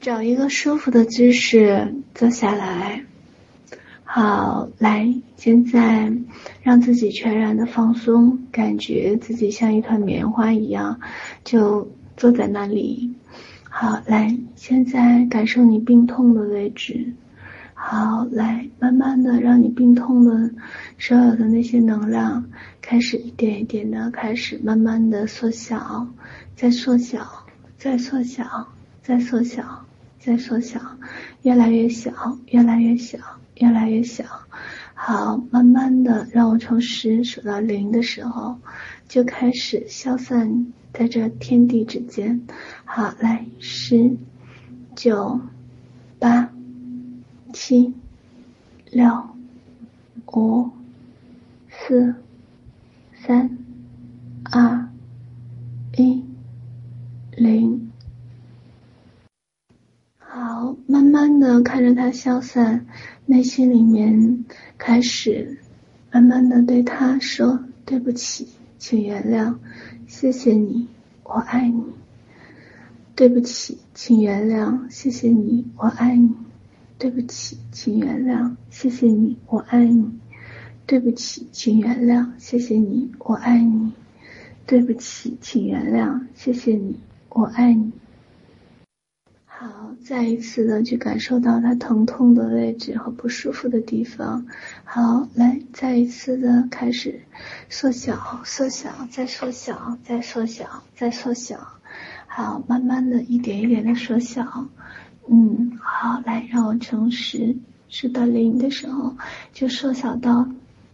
找一个舒服的姿势坐下来。好，来，现在让自己全然的放松，感觉自己像一团棉花一样，就坐在那里。好，来，现在感受你病痛的位置。好，来，慢慢的让你病痛的所有的那些能量开始一点一点的开始慢慢的缩小，再缩小，再缩小，再缩小。再缩小，越来越小，越来越小，越来越小。好，慢慢的，让我从十数到零的时候，就开始消散在这天地之间。好，来，十、九、八、七、六、五、四、三、二、一、零。好，慢看着他消散，内心里面开始慢慢的对他说：“对不起，请原谅，谢谢你，我爱你。对不起，请原谅，谢谢你，我爱你。对不起，请原谅，谢谢你，我爱你。对不起，请原谅，谢谢你，我爱你。对不起，请原谅，谢谢你，我爱你。”好，再一次的去感受到它疼痛的位置和不舒服的地方。好，来，再一次的开始缩小，缩小，再缩小，再缩小，再缩小。好，慢慢的一点一点的缩小。嗯，好，来，让我从十数到零的时候就缩小到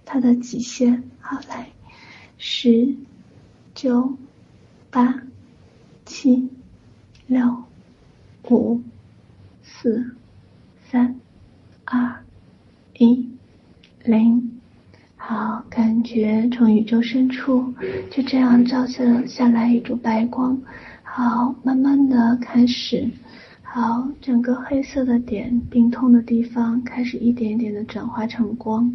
它的极限。好，来，十、九、八、七、六。五、四、三、二、一、零，好，感觉从宇宙深处就这样照射下来一束白光，好，慢慢的开始，好，整个黑色的点，病痛的地方开始一点一点的转化成光。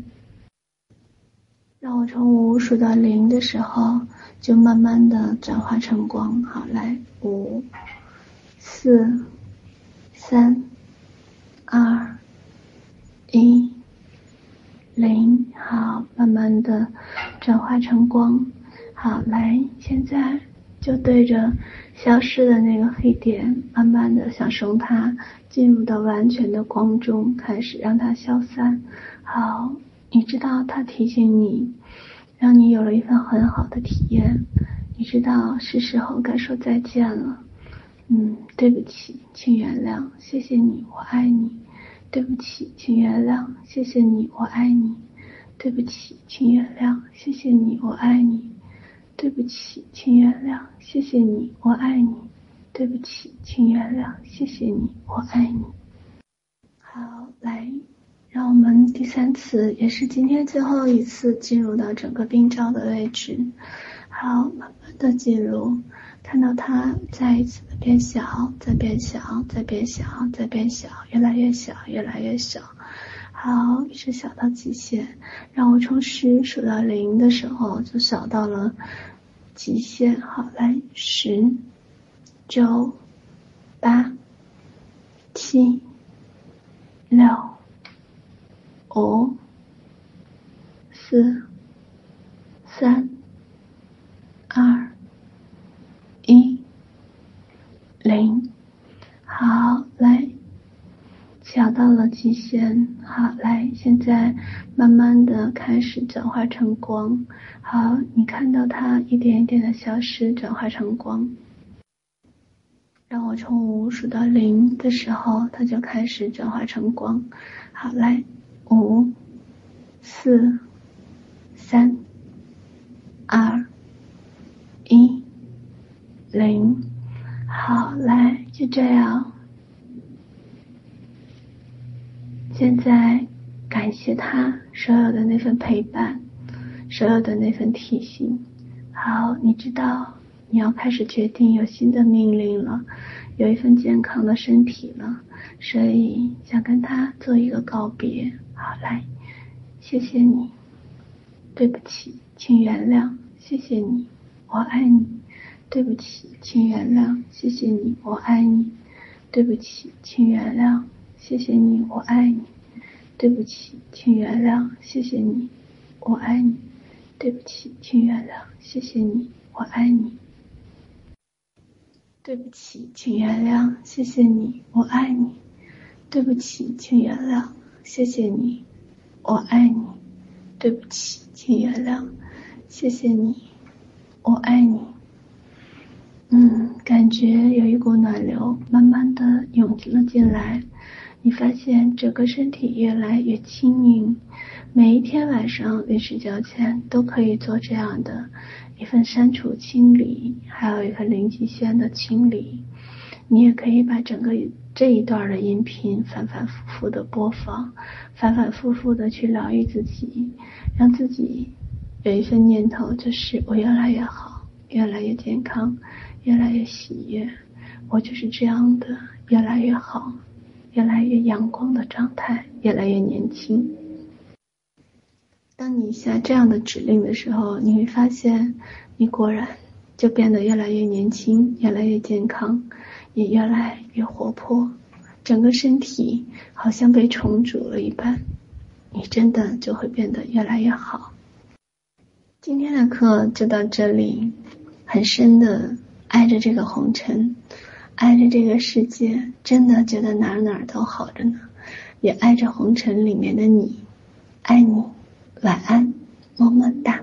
让我从五数到零的时候，就慢慢的转化成光，好，来，五、四。三、二、一、零，好，慢慢的转化成光，好，来，现在就对着消失的那个黑点，慢慢的想送它进入到完全的光中，开始让它消散。好，你知道它提醒你，让你有了一份很好的体验，你知道是时候该说再见了。嗯，对不起，请原谅，谢谢你，我爱你。对不起，请原谅，谢谢你，我爱你。对不起，请原谅，谢谢你，我爱你。对不起，请原谅，谢谢你，我爱你。对不起，请原谅，谢谢你，我爱你。好，来，让我们第三次，也是今天最后一次进入到整个病灶的位置。好，慢慢的进入。看到它再一次的变小，再变小，再变小，再变小，越来越小，越来越小。好，一直小到极限。让我从十数到零的时候，就小到了极限。好，来，十、九、八、七、六、五、四、三、二。一零，好，来，小到了极限，好，来，现在慢慢的开始转化成光，好，你看到它一点一点的消失，转化成光。让我从五数到零的时候，它就开始转化成光，好，来，五、四、三、二、一。零，这样。现在感谢他所有的那份陪伴，所有的那份提醒。好，你知道你要开始决定有新的命令了，有一份健康的身体了，所以想跟他做一个告别。好，来，谢谢你，对不起，请原谅，谢谢你，我爱你。对不起，请原谅，谢谢你，我爱你。对不起，请原谅，谢谢你，我爱你。对不起，请原谅，谢谢你，我爱你。对不起，请原谅，谢谢你，我爱你。对不起，请原谅，谢谢你，我爱你。对不起，请原谅，谢谢你，我爱你。对不起，请原谅，谢谢你，我爱你。感觉有一股暖流慢慢的涌了进来。你发现整个身体越来越轻盈，每一天晚上临睡觉前都可以做这样的一份删除清理，还有一个零极限的清理。你也可以把整个这一段的音频反反复复的播放，反反复复的去疗愈自己，让自己有一份念头，就是我越来越好，越来越健康，越来越喜悦，我就是这样的，越来越好。越来越阳光的状态，越来越年轻。当你下这样的指令的时候，你会发现，你果然就变得越来越年轻，越来越健康，也越来越活泼，整个身体好像被重组了一般，你真的就会变得越来越好。今天的课就到这里，很深的爱着这个红尘。爱着这个世界，真的觉得哪哪都好着呢，也爱着红尘里面的你，爱你，晚安，么么哒。